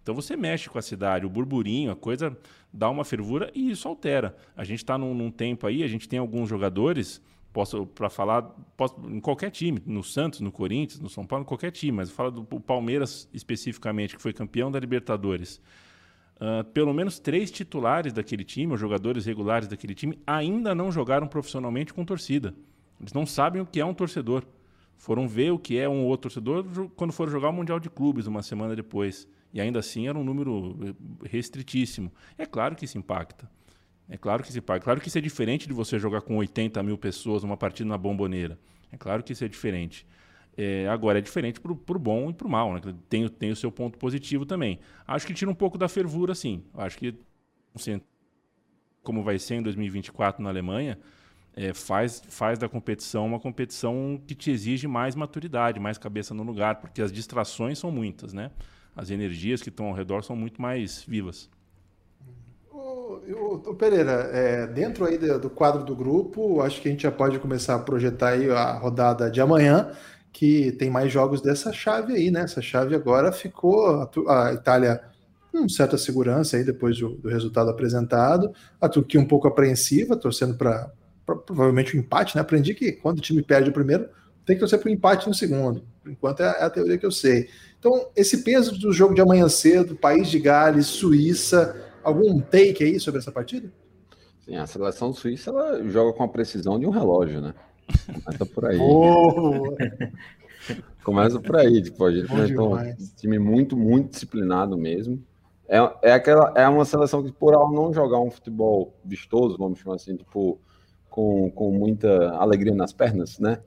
C: Então você mexe com a cidade, o burburinho, a coisa dá uma fervura e isso altera. A gente está num, num, tempo aí, a gente tem alguns jogadores, posso para falar, posso, em qualquer time, no Santos, no Corinthians, no São Paulo, em qualquer time, mas fala do Palmeiras especificamente, que foi campeão da Libertadores. Uh, pelo menos três titulares daquele time, os jogadores regulares daquele time, ainda não jogaram profissionalmente com torcida. Eles não sabem o que é um torcedor. Foram ver o que é um outro torcedor quando foram jogar o Mundial de Clubes uma semana depois. E ainda assim era um número eh, restritíssimo. É claro que isso impacta. É claro que isso impacta. É claro que isso é diferente de você jogar com 80 mil pessoas uma partida na bomboneira. É claro que isso é diferente. É, agora é diferente para o bom e para o mal, né? Tem, tem o seu ponto positivo também. Acho que tira um pouco da fervura, sim. Acho que, como vai ser em 2024 na Alemanha, é, faz, faz da competição uma competição que te exige mais maturidade, mais cabeça no lugar, porque as distrações são muitas, né? As energias que estão ao redor são muito mais vivas.
A: O Pereira, é, dentro aí do, do quadro do grupo, acho que a gente já pode começar a projetar aí a rodada de amanhã que tem mais jogos dessa chave aí, né? Essa chave agora ficou a, Itália com certa segurança aí depois do, do, resultado apresentado, a Turquia um pouco apreensiva, torcendo para provavelmente o um empate, né? Aprendi que quando o time perde o primeiro, tem que torcer para o empate no segundo. Por enquanto é, é a teoria que eu sei. Então, esse peso do jogo de amanhã cedo, País de Gales, Suíça, algum take aí sobre essa partida?
D: Sim, a seleção suíça ela joga com a precisão de um relógio, né? Começa por aí. Oh. Começa por aí, tipo, a gente um time muito, muito disciplinado mesmo. É, é, aquela, é uma seleção que, por ela não jogar um futebol vistoso, vamos chamar assim, tipo, com, com muita alegria nas pernas, né?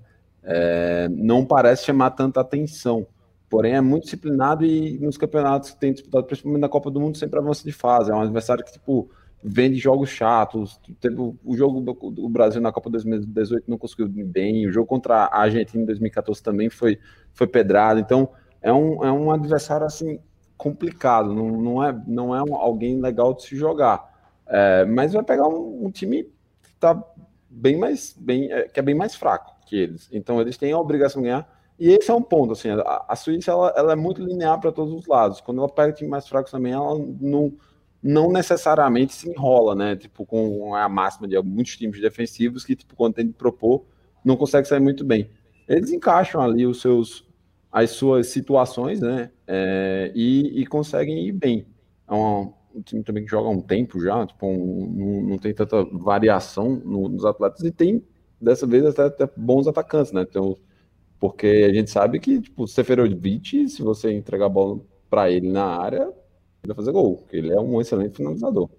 D: É, não parece chamar tanta atenção. Porém, é muito disciplinado e nos campeonatos que tem disputado, principalmente na Copa do Mundo, sempre avança de fase. É um adversário que, tipo, vende jogos chatos. Teve o jogo do Brasil na Copa 2018 não conseguiu bem. O jogo contra a Argentina em 2014 também foi, foi pedrado. Então é um, é um adversário assim complicado. Não, não é não é um, alguém legal de se jogar. É, mas vai pegar um, um, time que tá bem mais bem é, que é bem mais fraco que eles. Então eles têm a obrigação de ganhar. E esse é um ponto, assim, a, a Suíça ela, ela é muito linear para todos os lados. Quando ela pega time mais fraco também, ela não, não necessariamente se enrola, né? Tipo, com a máxima de muitos times defensivos que, tipo, quando tem de propor, não consegue sair muito bem. Eles encaixam ali os seus, as suas situações, né? É, e, e, conseguem ir bem. É um, um, time também que joga há um tempo já, tipo, um, não, tem tanta variação no, nos atletas e tem, dessa vez, até, até bons atacantes, né? Tem o, Porque a gente sabe que, tipo, Seferovic, se você entregar a bola para ele na área, ele vai fazer gol, porque ele é um excelente finalizador.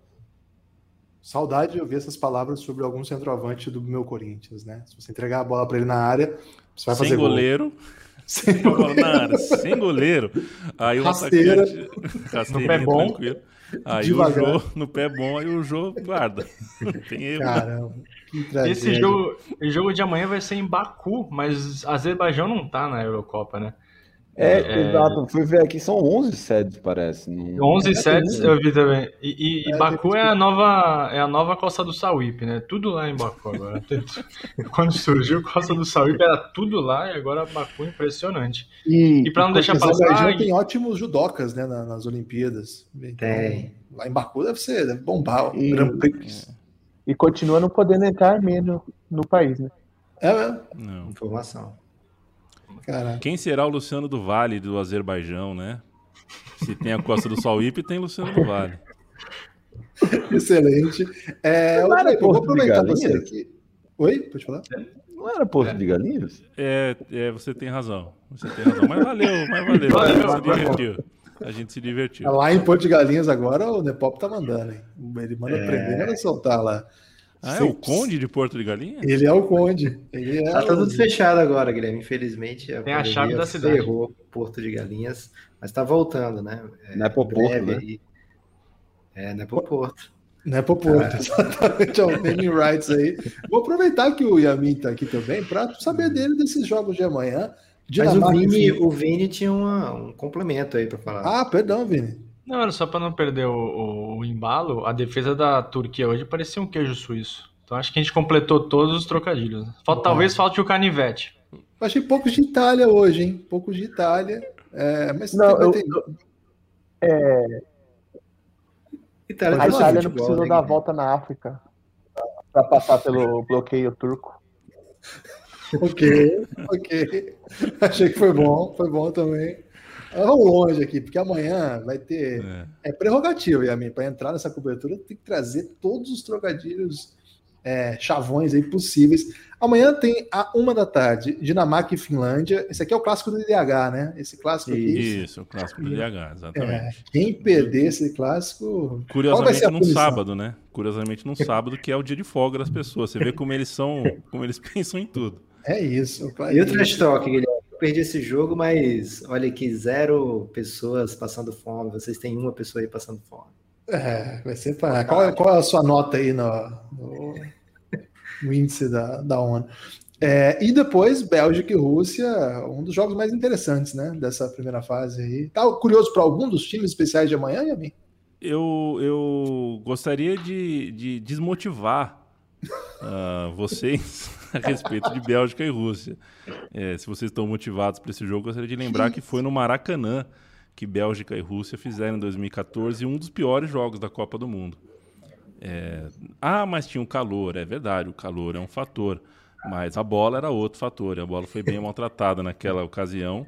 A: Saudade de ouvir essas palavras sobre algum centroavante do meu Corinthians, né? Se você entregar a bola para ele na área, você vai
C: Sem
A: fazer
C: goleiro.
A: Gol.
C: Sem goleiro. Na área, sem goleiro. Aí o
A: Rasteira.
C: atacante.
F: No pé bom.
C: tranquilo. Aí
A: Devagar.
C: o Jô, no pé bom, aí o Jô guarda. Não tem erro.
A: Caramba, que tragédia.
F: Esse jogo, o jogo de amanhã vai ser em Baku, mas Azerbaijão não tá na Eurocopa, né?
D: É,
F: É.
D: exato. Fui ver aqui, são 11 sedes, parece. Não...
F: 11
A: É,
F: sets
A: tem-
F: eu vi também. E, e- e
A: É,
F: Baku
A: tem-
F: é a nova é a nova Costa do Sauípe, né? Tudo lá em Baku agora. Quando surgiu Costa do Sauípe era tudo lá e agora Baku é impressionante.
E: E,
F: E pra não deixar passar,
A: tem ótimos judocas, né, na- nas Olimpíadas. Então,
B: Tem.
A: Lá em Baku deve ser, deve bombar o
E: E-
A: Grand Prix.
E: e continua não podendo entrar armênio no país, né?
A: É mesmo?
C: Não.
B: Informação.
A: Caraca.
C: Quem será o Luciano do Vale do Azerbaijão, né? Se tem a Costa do Sauípe, tem Luciano do Vale.
A: Excelente. É,
D: Não era
A: Cleiton, vou aproveitar você
D: Galinhas?
A: aqui. Oi? Pode falar?
D: Não era Porto de Galinhas?
C: É, é, você tem razão. Você tem razão. Mas valeu, mas valeu. A gente se divertiu. A gente se divertiu.
A: Lá em Porto de Galinhas agora o Nepop tá mandando, hein? Ele manda prender e vai soltar lá.
C: Ah, é o Conde de Porto de Galinha?
A: Ele é o Conde. Ele é
B: Tá
A: o-
B: tudo fechado agora, Guilherme. Infelizmente,
F: Tem a chave da cidade.
B: ferrou Porto de Galinhas, mas tá voltando, né? É,
D: Não é pro Porto, né?
B: aí. É, não é pro Porto.
A: Não é pro Porto, exatamente. É o naming rights aí. Vou aproveitar que o Yamin tá aqui também para saber dele desses jogos de amanhã.
B: Mas o
A: Dinamarca
B: Vini, o Vini tinha uma- um complemento aí pra falar.
A: Ah, perdão, Vini.
F: Não, era só pra não perder o, o- o embalo, a defesa da Turquia hoje parecia um queijo suíço. Então acho que a gente completou todos os trocadilhos. Falta, talvez falte o canivete.
A: Achei poucos de Itália hoje, hein? Poucos de Itália. É, mas
E: Não, eu-
A: ter-
B: Itália
E: A
B: tem
E: Itália não
B: futebol,
E: precisou
B: né,
E: dar a volta na África para passar pelo bloqueio turco.
A: Ok, ok. Achei que foi bom, foi bom também. Vamos longe aqui, porque amanhã vai ter.
C: É.
A: É prerrogativa, Yamin, para entrar nessa cobertura, tem que trazer todos os trocadilhos é, chavões aí possíveis. Amanhã tem a uma da tarde, Dinamarca e Finlândia. Esse aqui é o clássico do DH, né? Esse clássico aqui.
C: Isso, o clássico do DH, exatamente.
A: Quem perder esse clássico.
C: Curiosamente num sábado, né? Curiosamente num sábado, que é o dia de folga das pessoas. Você vê como eles são, como eles pensam em tudo.
A: É isso.
B: E o trash talk, Guilherme? Eu perdi esse jogo, mas olha aqui, zero pessoas passando fome. Vocês têm uma pessoa aí passando fome.
A: É, vai ser para. Qual, é- qual é a sua nota aí no, no, no índice da, da ONU? É, e depois, Bélgica e Rússia, um dos jogos mais interessantes, né? Dessa primeira fase aí. Tá curioso para algum dos times especiais de amanhã, Yamin?
C: Eu, eu gostaria de, de desmotivar ah, vocês a respeito de Bélgica e Rússia. É, se vocês estão motivados para esse jogo, eu gostaria de lembrar que foi no Maracanã que Bélgica e Rússia fizeram em 2014 um dos piores jogos da Copa do Mundo. É, ah, mas tinha o calor, é verdade, o calor é um fator, mas a bola era outro fator, e a bola foi bem maltratada naquela ocasião.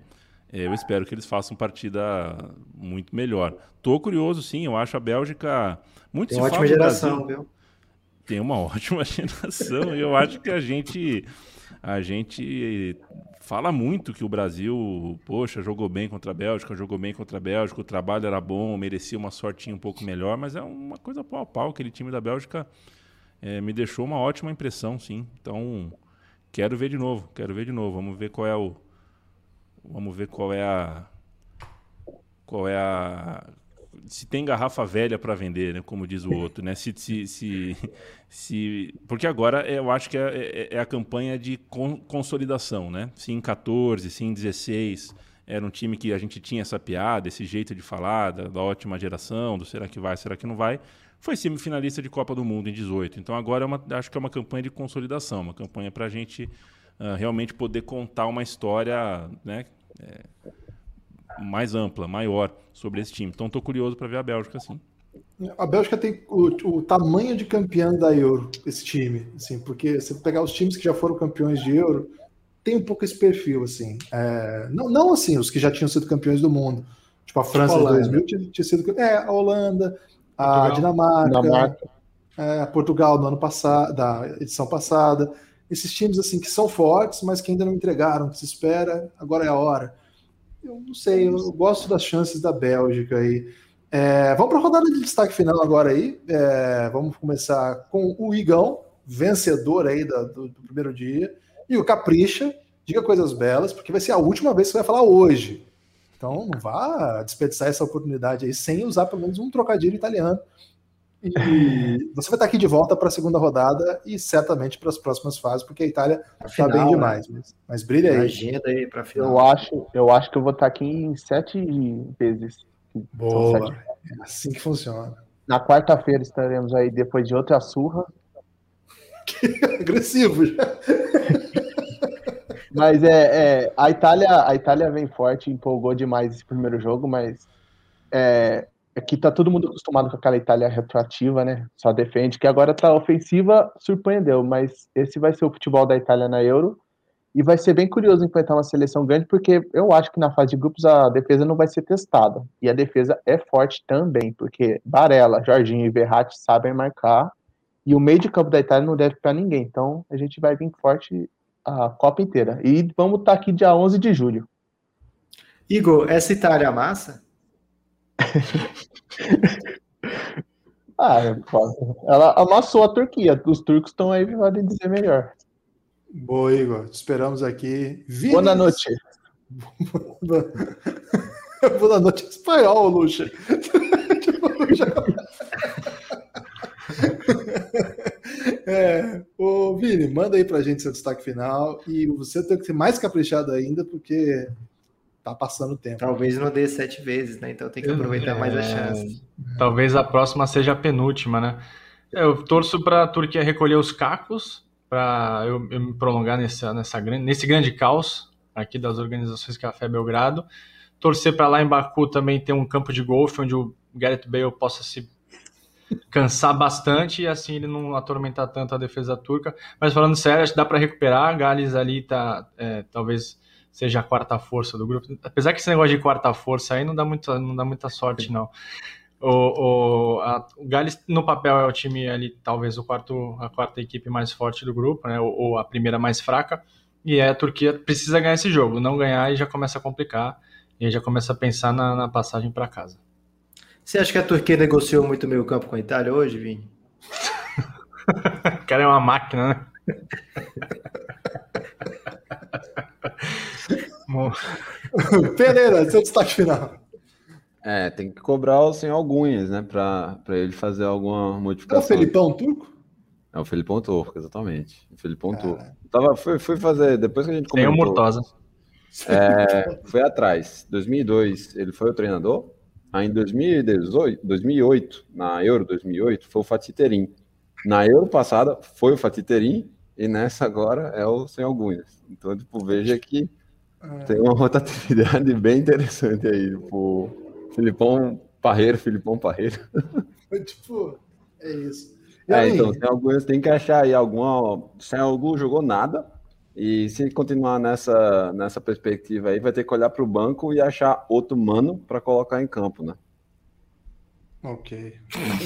C: É, eu espero que eles façam partida muito melhor. Tô curioso, sim, eu acho a Bélgica muito
B: Tem
C: se
B: ótima geração,
C: Brasil-
B: viu?
C: Tem uma ótima geração e eu acho que a gente a gente fala muito que o Brasil, poxa, jogou bem contra a Bélgica, jogou bem contra a Bélgica, o trabalho era bom, merecia uma sortinha um pouco melhor, mas é uma coisa pau a pau, aquele time da Bélgica eh, me deixou uma ótima impressão, sim. Então, quero ver de novo, quero ver de novo. Vamos ver qual é o vamos ver qual é a qual é a se tem garrafa velha para vender, né, como diz o outro, né? Se, se, se, se- porque agora eu acho que é, é- é a campanha de con- consolidação, né? Se em 14, se em 16 era um time que a gente tinha essa piada, esse jeito de falar da, da ótima geração, do será que vai, será que não vai, foi semifinalista de Copa do Mundo em 18. Então agora é uma- acho que é uma campanha de consolidação, uma campanha para a gente ah, realmente poder contar uma história, né? Mais ampla, maior sobre esse time. Então estou curioso para ver a Bélgica sim.
A: A Bélgica tem o, o tamanho de campeão da Euro, esse time, assim, porque se pegar os times que já foram campeões de Euro, tem um pouco esse perfil, assim. É, não, não assim, os que já tinham sido campeões do mundo. Tipo, a França em
B: Holanda.
A: 2000 tinha, tinha sido. É, a Holanda, a
F: Portugal.
A: Dinamarca,
E: Dinamarca.
A: é, Portugal no ano passado, da edição passada. esses times assim que são fortes, mas que ainda não entregaram, que se espera, agora é a hora. Eu não sei, eu gosto das chances da Bélgica aí. É, vamos para a rodada de destaque final agora aí. É, vamos começar com o Igão, vencedor aí do, do, do, primeiro dia, e o Capricha, diga coisas belas, porque vai ser a última vez que você vai falar hoje. Então não vá desperdiçar essa oportunidade aí sem usar pelo menos um trocadilho italiano. E você vai estar aqui de volta para a segunda rodada e certamente para as próximas fases, porque a Itália está bem né? demais. Né? Mas, mas brilha aí.
E: Agenda aí para final. Eu acho, eu acho que eu vou estar aqui em sete vezes.
A: Boa. Sete. É assim que funciona.
E: Na quarta-feira estaremos aí depois de outra surra.
A: Que agressivo já.
E: Mas é, é, a Itália, a Itália vem forte, empolgou demais esse primeiro jogo, mas é, Aqui tá todo mundo acostumado com aquela Itália retroativa, né? Só defende, que agora tá ofensiva, surpreendeu, mas esse vai ser o futebol da Itália na Euro. E vai ser bem curioso enfrentar uma seleção grande, porque eu acho que na fase de grupos a defesa não vai ser testada. E a defesa é forte também, porque Barella, Jorginho e Verratti sabem marcar. E o meio de campo da Itália não deve para ninguém. Então a gente vai vir forte a Copa inteira. E vamos estar tá aqui dia 11 de julho.
B: Igor, essa Itália massa?
E: ah, ela amassou a Turquia. Os turcos estão aí, podem dizer melhor.
A: Boa, Igor. Te esperamos aqui.
E: Boa noite.
A: Boa noite espanhol, Luxa. é, ô Vini, manda aí pra gente seu destaque final e você tem que ser mais caprichado ainda, porque tá passando o tempo.
B: Talvez não dê sete vezes, né? Então tem que aproveitar é, mais a chance.
F: Talvez a próxima seja a penúltima, né? Eu torço para a Turquia recolher os cacos para eu, eu, me prolongar nessa, nessa, nesse grande caos aqui das organizações Café Belgrado. Torcer para lá em Baku também ter um campo de golfe onde o Gareth Bale possa se cansar bastante e assim ele não atormentar tanto a defesa turca. Mas falando sério, acho que dá para recuperar. Gales ali tá é, talvez seja a quarta força do grupo. Apesar que esse negócio de quarta força aí não dá muita, não dá muita sorte, não. O, o, a, o Gales, no papel, é o time ali, talvez o quarto, a quarta equipe mais forte do grupo, né? Ou, ou a primeira mais fraca. E a Turquia precisa ganhar esse jogo. Não ganhar e já começa a complicar. E já começa a pensar na, na passagem para casa.
B: Você acha que a Turquia negociou muito meio campo com a Itália hoje, Vini?
F: o cara é uma máquina, né?
A: Pereira, seu destaque final.
D: É, tem que cobrar o sem alguns, né? Pra, pra ele fazer alguma modificação.
A: É o Felipão Turco?
D: É o Felipão Turco, exatamente. O Felipão Turco. Tava, fui, fui fazer, depois que a gente
F: comentou... Tem o Murtosa.
D: É, foi atrás. 2002, ele foi o treinador. Aí em 2018, 2008, na Euro 2008, foi o Fatiterim. Na Euro passada, foi o Fatiterim. E nessa agora é o sem alguns. Então, tipo, veja que. Tem uma rotatividade bem interessante aí. Tipo, Filipão Parreiro, Filipão Parreiro.
A: tipo, é isso.
D: é, então, sem alguns tem que achar aí alguma. Sem algum jogou nada. E se continuar nessa, nessa perspectiva aí, vai ter que olhar para o banco e achar outro mano para colocar em campo, né?
A: Ok.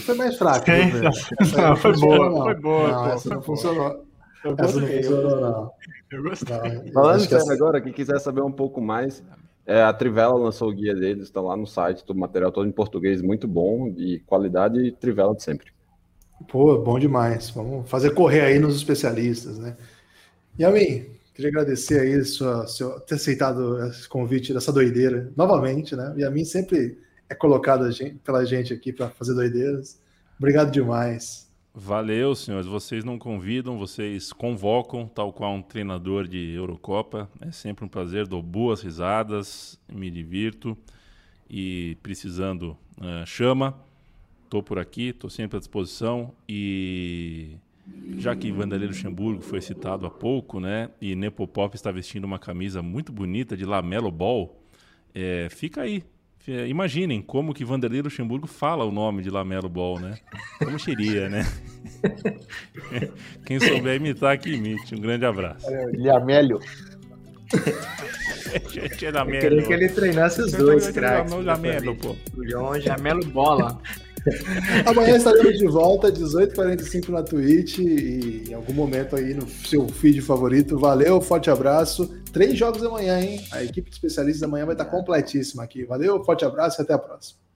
A: Foi mais fraco.
F: Não, foi boa, foi boa.
A: Não, essa não funcionou. Eu Essa não funcionou, não.
F: Eu gostei.
D: Falando sério essa... agora, quem quiser saber um pouco mais, é, a Trivela lançou o guia deles, está lá no site, todo o material todo em português, muito bom, e qualidade e Trivela de sempre.
A: Pô, bom demais. Vamos fazer correr aí nos especialistas, né? E a mim, queria agradecer aí sua, seu, ter aceitado esse convite dessa doideira novamente, né? E a mim sempre é colocado pela gente aqui para fazer doideiras. Obrigado demais.
C: Valeu, senhores. Vocês não convidam, vocês convocam, tal qual um treinador de Eurocopa. É sempre um prazer, dou boas risadas, me divirto. E precisando, uh, chama. Estou por aqui, estou sempre à disposição. E já que Vanderlei Luxemburgo foi citado há pouco, né? E Nepopop está vestindo uma camisa muito bonita de Lamelo Ball, é, fica aí imaginem como que Vanderlei Luxemburgo fala o nome de Lamelo Ball, né? Como seria, né? Quem souber imitar, que imite. Um grande abraço.
E: Lamelo.
B: Eu queria que ele treinasse os dois, craques.
F: Lamelo, pô. Lamelo Bola.
A: Amanhã estaremos de volta, 18h45 na Twitch e em algum momento aí no seu feed favorito. Valeu, forte abraço. Três jogos amanhã, hein? A equipe de especialistas amanhã vai estar completíssima aqui. Valeu, forte abraço e até a próxima.